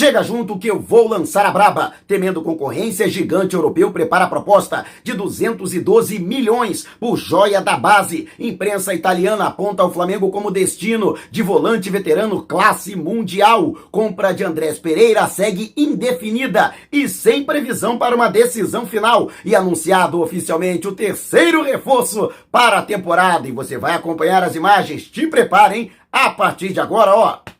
Chega junto que eu vou lançar a braba. Temendo concorrência, gigante europeu prepara a proposta de 212 milhões por joia da base. Imprensa italiana aponta o Flamengo como destino de volante veterano classe mundial. Compra de Andrés Pereira segue indefinida e sem previsão para uma decisão final. E anunciado oficialmente o terceiro reforço para a temporada. E você vai acompanhar as imagens. Te preparem a partir de agora, ó.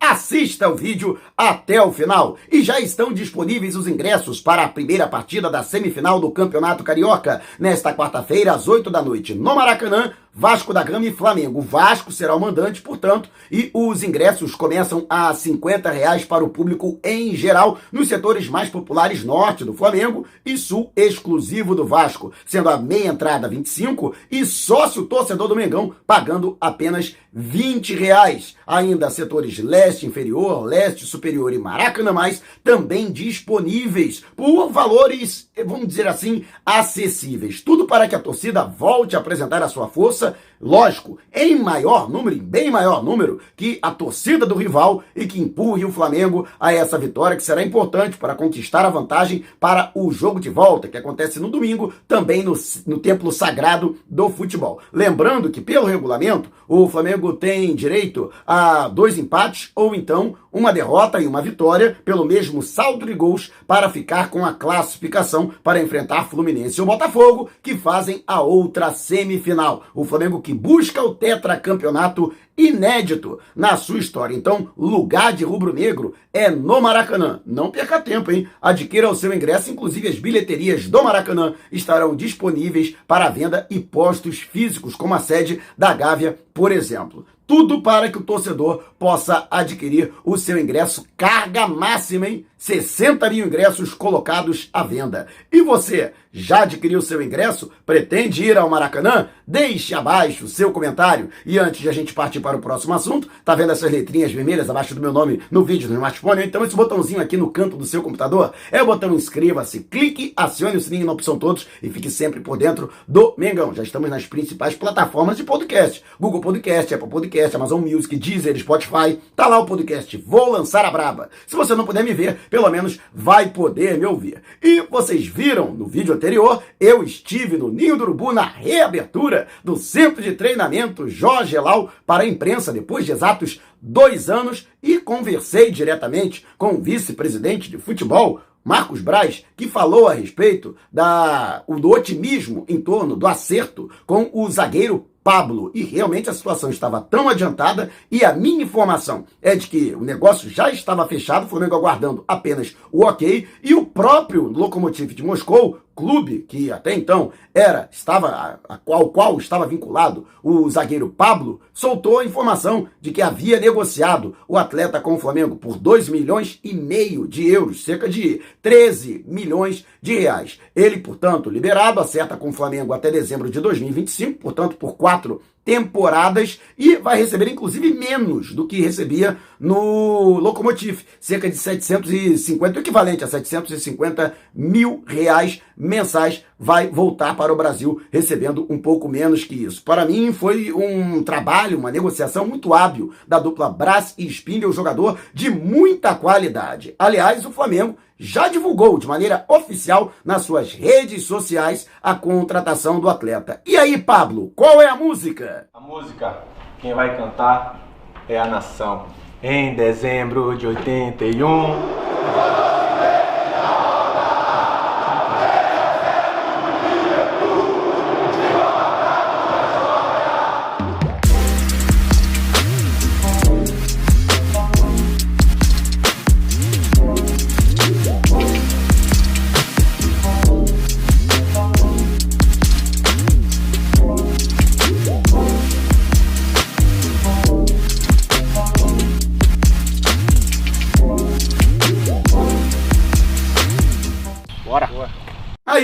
Assista o vídeo até o final. E já estão disponíveis os ingressos para a primeira partida da semifinal do Campeonato Carioca, nesta quarta-feira, às 8 da noite, no Maracanã, Vasco da Gama e Flamengo. Vasco será o mandante, portanto, e os ingressos começam a 50 reais para o público em geral, nos setores mais populares norte do Flamengo e sul exclusivo do Vasco, sendo a meia entrada 25 e sócio torcedor do Mengão pagando apenas 20 reais. Ainda setores leste inferior, leste superior e Maracanã mais também disponíveis por valores, vamos dizer assim, acessíveis. Tudo para que a torcida volte a apresentar a sua força lógico, em maior número, em bem maior número, que a torcida do rival e que empurre o Flamengo a essa vitória que será importante para conquistar a vantagem para o jogo de volta, que acontece no domingo, também no, no templo sagrado do futebol. Lembrando que, pelo regulamento, o Flamengo tem direito a dois empates ou então uma derrota e uma vitória pelo mesmo saldo de gols para ficar com a classificação para enfrentar Fluminense e o Botafogo, que fazem a outra semifinal. O Flamengo que busca o tetracampeonato inédito na sua história. Então, lugar de rubro-negro é no Maracanã. Não perca tempo, hein? Adquira o seu ingresso, inclusive as bilheterias do Maracanã estarão disponíveis para venda e postos físicos, como a sede da Gávea, por exemplo. Tudo para que o torcedor possa adquirir o seu ingresso carga máxima, hein? 60 mil ingressos colocados à venda. E você, já adquiriu seu ingresso? Pretende ir ao Maracanã? Deixe abaixo o seu comentário. E antes de a gente partir para o próximo assunto, tá vendo essas letrinhas vermelhas abaixo do meu nome no vídeo no smartphone? Então esse botãozinho aqui no canto do seu computador é o botão inscreva-se, clique, acione o sininho na opção todos e fique sempre por dentro do Mengão. Já estamos nas principais plataformas de podcast. Google Podcast, Apple Podcast, Amazon Music, Deezer, Spotify. Tá lá o podcast Vou Lançar a Braba. Se você não puder me ver, pelo menos vai poder me ouvir. E vocês viram no vídeo anterior, eu estive no Ninho do Urubu na reabertura do Centro de Treinamento Jorge Elau para a imprensa depois de exatos dois anos e conversei diretamente com o vice-presidente de futebol, Marcos Braz, que falou a respeito da, do otimismo em torno do acerto com o zagueiro Pablo. E realmente a situação estava tão adiantada e a minha informação é de que o negócio já estava fechado, o Flamengo aguardando apenas o ok, e o próprio Lokomotiv de Moscou clube que até então era estava ao qual estava vinculado o zagueiro Pablo soltou a informação de que havia negociado o atleta com o Flamengo por 2 milhões e meio de euros, cerca de 13 milhões de reais. Ele, portanto, liberado, acerta com o Flamengo até dezembro de 2025, portanto, por quatro temporadas e vai receber inclusive menos do que recebia no Locomotive, cerca de 750, o equivalente a 750 mil reais mensais, vai voltar para o Brasil recebendo um pouco menos que isso. Para mim foi um trabalho, uma negociação muito hábil da dupla Brás e Spindle, jogador de muita qualidade. Aliás, o Flamengo já divulgou de maneira oficial nas suas redes sociais a contratação do atleta. E aí, Pablo, qual é a música? A música, quem vai cantar é a nação. Em dezembro de 81.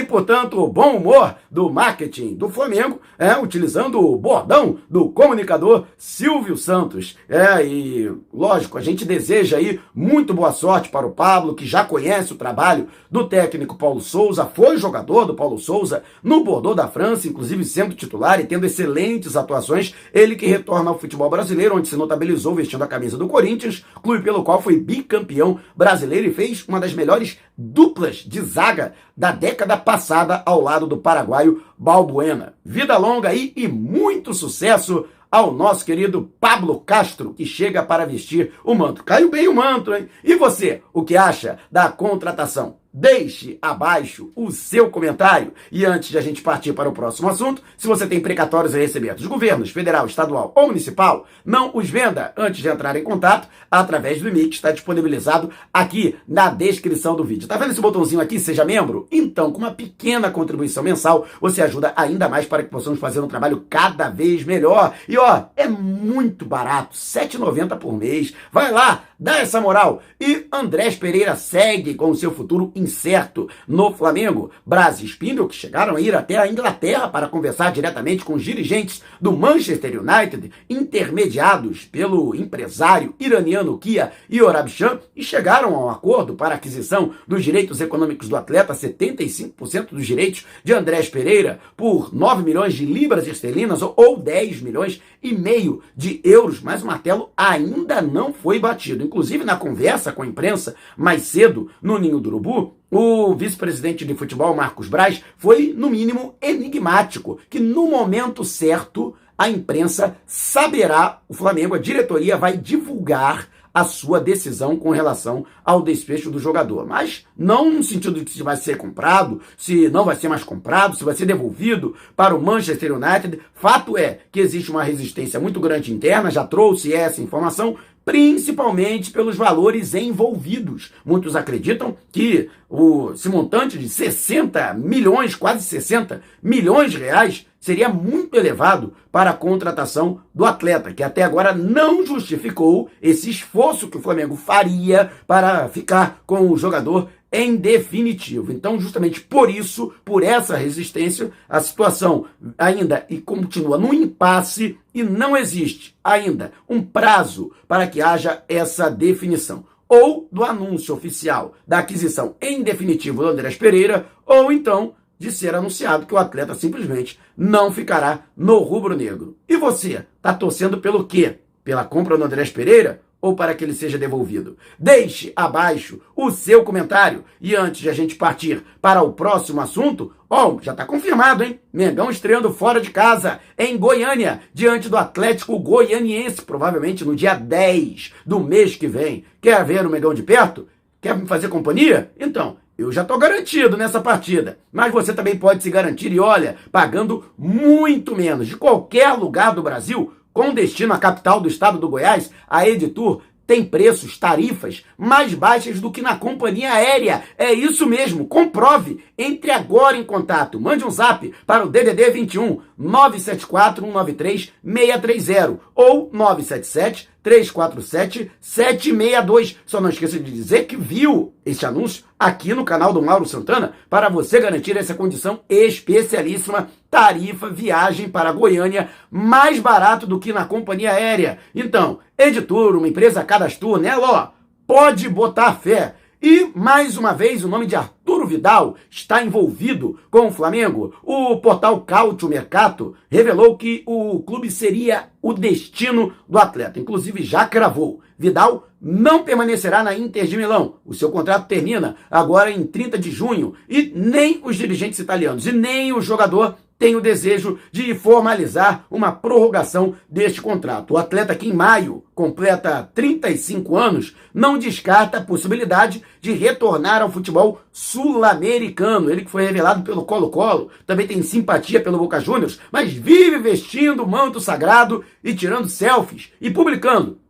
Portanto, o bom humor do marketing do Flamengo, é, utilizando o bordão do comunicador Silvio Santos. É, e lógico, a gente deseja aí muito boa sorte para o Pablo, que já conhece o trabalho do técnico Paulo Souza, foi jogador do Paulo Souza no Bordeaux da França, inclusive sendo titular e tendo excelentes atuações. Ele que retorna ao futebol brasileiro, onde se notabilizou vestindo a camisa do Corinthians, clube pelo qual foi bicampeão brasileiro e fez uma das melhores duplas de zaga da década passada ao lado do paraguaio Balbuena. Vida longa aí e muito sucesso ao nosso querido Pablo Castro, que chega para vestir o manto. Caiu bem o manto, hein? E você, o que acha da contratação? Deixe abaixo o seu comentário. E antes de a gente partir para o próximo assunto, se você tem precatórios a receber dos governos federal, estadual ou municipal, não os venda antes de entrar em contato através do e-mail que está disponibilizado aqui na descrição do vídeo. Tá vendo esse botãozinho aqui, seja membro? Então, com uma pequena contribuição mensal, você ajuda ainda mais para que possamos fazer um trabalho cada vez melhor. E ó, é muito barato, R$ 7,90 por mês. Vai lá, dá essa moral. E Andrés Pereira segue com o seu futuro incerto no Flamengo. Braz e Spindle, que chegaram a ir até a Inglaterra para conversar diretamente com os dirigentes do Manchester United, intermediados pelo empresário iraniano Kia Yorabshan, e chegaram a um acordo para aquisição dos direitos econômicos do atleta, 75% dos direitos de Andrés Pereira, por 9 milhões de libras esterlinas ou 10 milhões e meio de euros, mas o martelo ainda não foi batido. Inclusive, na conversa com a imprensa mais cedo no Ninho do Urubu, o vice-presidente de futebol, Marcos Braz, foi, no mínimo, enigmático, que no momento certo a imprensa saberá, o Flamengo, a diretoria vai divulgar a sua decisão com relação ao desfecho do jogador. Mas não no sentido de se vai ser comprado, se não vai ser mais comprado, se vai ser devolvido para o Manchester United. Fato é que existe uma resistência muito grande interna, já trouxe essa informação, principalmente pelos valores envolvidos. Muitos acreditam que o, esse montante de 60 milhões, quase 60 milhões de reais, seria muito elevado para a contratação do atleta, que até agora não justificou esse esforço que o Flamengo faria para ficar com o jogador em definitivo. Então, justamente por isso, por essa resistência, a situação ainda e continua no impasse e não existe ainda um prazo para que haja essa definição. Ou do anúncio oficial da aquisição em definitivo do Andrés Pereira, ou então de ser anunciado que o atleta simplesmente não ficará no rubro-negro. E você, está torcendo pelo quê? Pela compra do Andrés Pereira ou para que ele seja devolvido? Deixe abaixo o seu comentário. E antes de a gente partir para o próximo assunto, ó, oh, já está confirmado, hein? Mengão estreando fora de casa, em Goiânia, diante do Atlético Goianiense, provavelmente no dia 10 do mês que vem. Quer ver o Mengão de perto? Quer me fazer companhia? Então, eu já estou garantido nessa partida, mas você também pode se garantir e olha, pagando muito menos de qualquer lugar do Brasil com destino à capital do estado do Goiás, a Editur tem preços, tarifas mais baixas do que na companhia aérea. É isso mesmo, comprove. Entre agora em contato. Mande um zap para o DDD 21 974 193 630 ou 977 347 762. Só não esqueça de dizer que viu esse anúncio aqui no canal do Mauro Santana para você garantir essa condição especialíssima tarifa viagem para Goiânia mais barato do que na companhia aérea. Então, Editor, uma empresa cadastro nela, ó, pode botar fé. E, mais uma vez, o nome de Arturo Vidal está envolvido com o Flamengo. O portal Cautio Mercato revelou que o clube seria o destino do atleta. Inclusive, já cravou. Vidal não permanecerá na Inter de Milão. O seu contrato termina agora em 30 de junho. E nem os dirigentes italianos e nem o jogador tem o desejo de formalizar uma prorrogação deste contrato. O atleta que em maio completa 35 anos não descarta a possibilidade de retornar ao futebol sul-americano. Ele que foi revelado pelo Colo-Colo, também tem simpatia pelo Boca Juniors, mas vive vestindo o manto sagrado e tirando selfies e publicando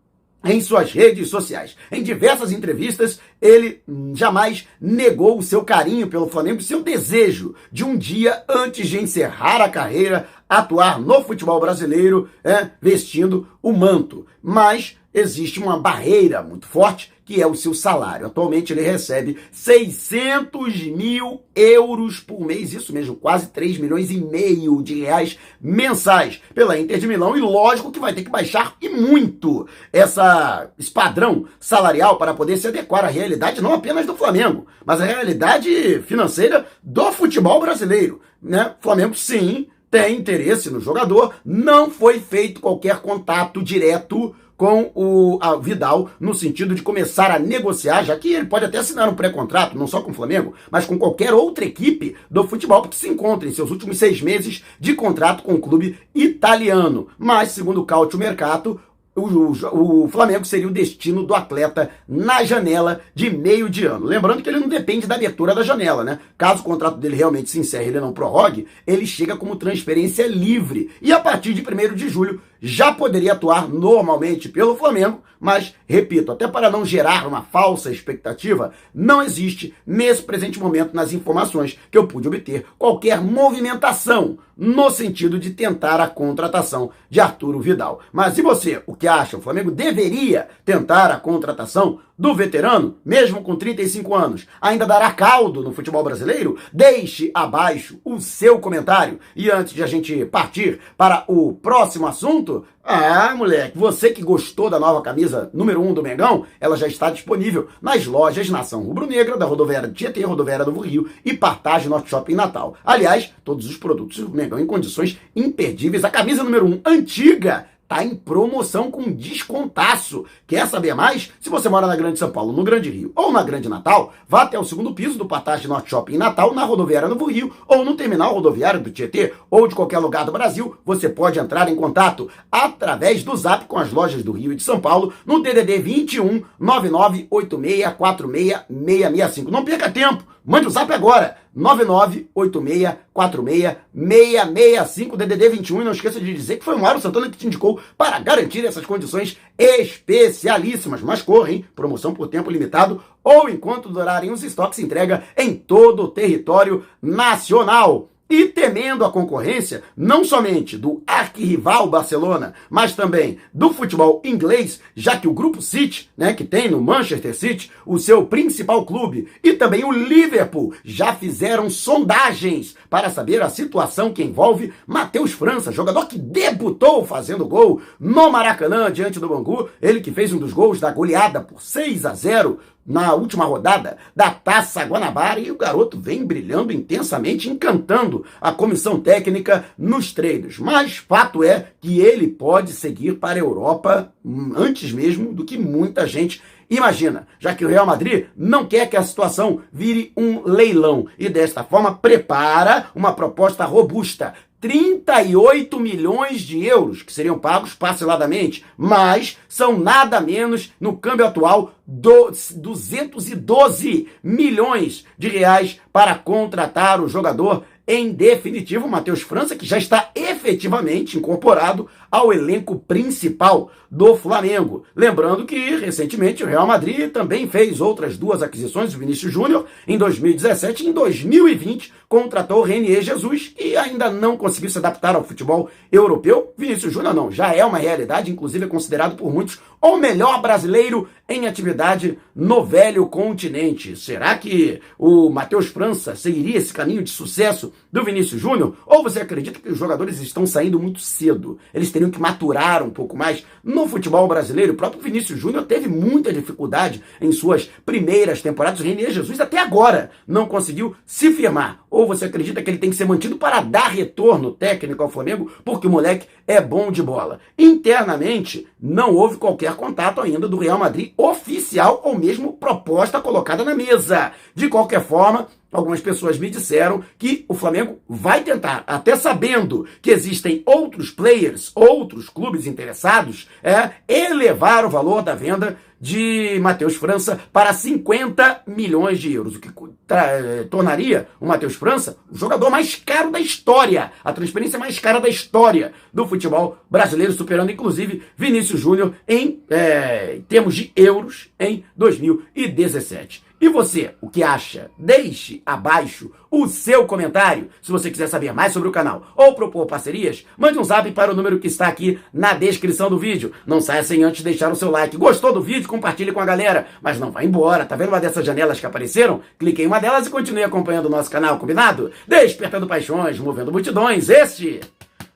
em suas redes sociais. Em diversas entrevistas, ele jamais negou o seu carinho pelo Flamengo, seu desejo de um dia, antes de encerrar a carreira, atuar no futebol brasileiro é, vestindo o manto. Mas existe uma barreira muito forte que é o seu salário. Atualmente ele recebe 600 mil euros por mês, isso mesmo, quase 3 milhões e meio de reais mensais pela Inter de Milão e lógico que vai ter que baixar e muito essa, esse padrão salarial para poder se adequar à realidade não apenas do Flamengo, mas à realidade financeira do futebol brasileiro. Né? Flamengo sim tem interesse no jogador, não foi feito qualquer contato direto com o Vidal no sentido de começar a negociar, já que ele pode até assinar um pré-contrato, não só com o Flamengo, mas com qualquer outra equipe do futebol que se encontre em seus últimos seis meses de contrato com o clube italiano. Mas, segundo o Cautio Mercato, o, o, o, Flamengo seria o destino do atleta na janela de meio de ano. Lembrando que ele não depende da abertura da janela, né? Caso o contrato dele realmente se encerre e ele não prorrogue, ele chega como transferência livre. E a partir de 1 de julho já poderia atuar normalmente pelo Flamengo, mas, repito, até para não gerar uma falsa expectativa, não existe, nesse presente momento, nas informações que eu pude obter, qualquer movimentação no sentido de tentar a contratação de Arturo Vidal. Mas e você, o que acha? O Flamengo deveria tentar a contratação do veterano, mesmo com 35 anos, ainda dará caldo no futebol brasileiro? Deixe abaixo o seu comentário. E antes de a gente partir para o próximo assunto, ah, moleque, você que gostou da nova camisa número 1 um do Mengão, ela já está disponível nas lojas Nação Rubro-Negra, da Rodoviária de Tietê, Rodoviária do Rio e Partage Norte Shopping Natal. Aliás, todos os produtos do Mengão em condições imperdíveis. A camisa número 1 um, antiga Tá em promoção com descontaço. Quer saber mais? Se você mora na Grande São Paulo, no Grande Rio ou na Grande Natal, vá até o segundo piso do Partage Norte Shopping Natal, na rodoviária Novo Rio ou no terminal rodoviário do Tietê ou de qualquer lugar do Brasil. Você pode entrar em contato através do Zap com as lojas do Rio e de São Paulo no DDD 21 998646665. Não perca tempo. Mande o Zap agora. 9986466665 DDD 21 e não esqueça de dizer que foi o Mário Santana que te indicou para garantir essas condições especialíssimas. Mas corra, hein? Promoção por tempo limitado ou enquanto durarem os estoques entrega em todo o território nacional e temendo a concorrência não somente do arquirrival Barcelona, mas também do futebol inglês, já que o grupo City, né, que tem no Manchester City o seu principal clube, e também o Liverpool já fizeram sondagens para saber a situação que envolve Matheus França, jogador que debutou fazendo gol no Maracanã diante do Bangu, ele que fez um dos gols da goleada por 6 a 0 na última rodada da Taça Guanabara e o garoto vem brilhando intensamente, encantando a comissão técnica nos treinos. Mas fato é que ele pode seguir para a Europa hum, antes mesmo do que muita gente imagina, já que o Real Madrid não quer que a situação vire um leilão e desta forma prepara uma proposta robusta 38 milhões de euros que seriam pagos parceladamente, mas são nada menos no câmbio atual do 212 milhões de reais para contratar o jogador em definitivo, Matheus França, que já está efetivamente incorporado ao elenco principal do Flamengo. Lembrando que, recentemente, o Real Madrid também fez outras duas aquisições, o Vinícius Júnior, em 2017 e em 2020 contratou o Renier Jesus, que ainda não conseguiu se adaptar ao futebol europeu. Vinícius Júnior não, já é uma realidade, inclusive é considerado por muitos o melhor brasileiro em atividade no velho continente. Será que o Matheus França seguiria esse caminho de sucesso do Vinícius Júnior? Ou você acredita que os jogadores estão saindo muito cedo? Eles teriam que maturar um pouco mais no futebol brasileiro. O próprio Vinícius Júnior teve muita dificuldade em suas primeiras temporadas. O Renier Jesus até agora não conseguiu se firmar. Ou você acredita que ele tem que ser mantido para dar retorno técnico ao Flamengo, porque o moleque é bom de bola? Internamente, não houve qualquer contato ainda do Real Madrid oficial ou mesmo proposta colocada na mesa. De qualquer forma, algumas pessoas me disseram que o Flamengo vai tentar, até sabendo que existem outros players, outros clubes interessados, é elevar o valor da venda de Matheus França para 50 milhões de euros, o que eh, tornaria o Matheus França o jogador mais caro da história, a transferência mais cara da história do futebol brasileiro, superando inclusive Vinícius Júnior em é, termos de euros em 2017. E você, o que acha? Deixe abaixo o seu comentário. Se você quiser saber mais sobre o canal ou propor parcerias, mande um zap para o número que está aqui na descrição do vídeo. Não saia sem antes deixar o seu like. Gostou do vídeo? Compartilhe com a galera. Mas não vá embora. Tá vendo uma dessas janelas que apareceram? Clique em uma delas e continue acompanhando o nosso canal, combinado? Despertando paixões, movendo multidões. Este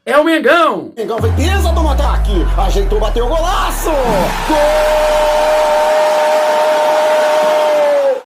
é o Mengão. Mengão vem pisa do ataque. Ajeitou, bateu o golaço. Gol!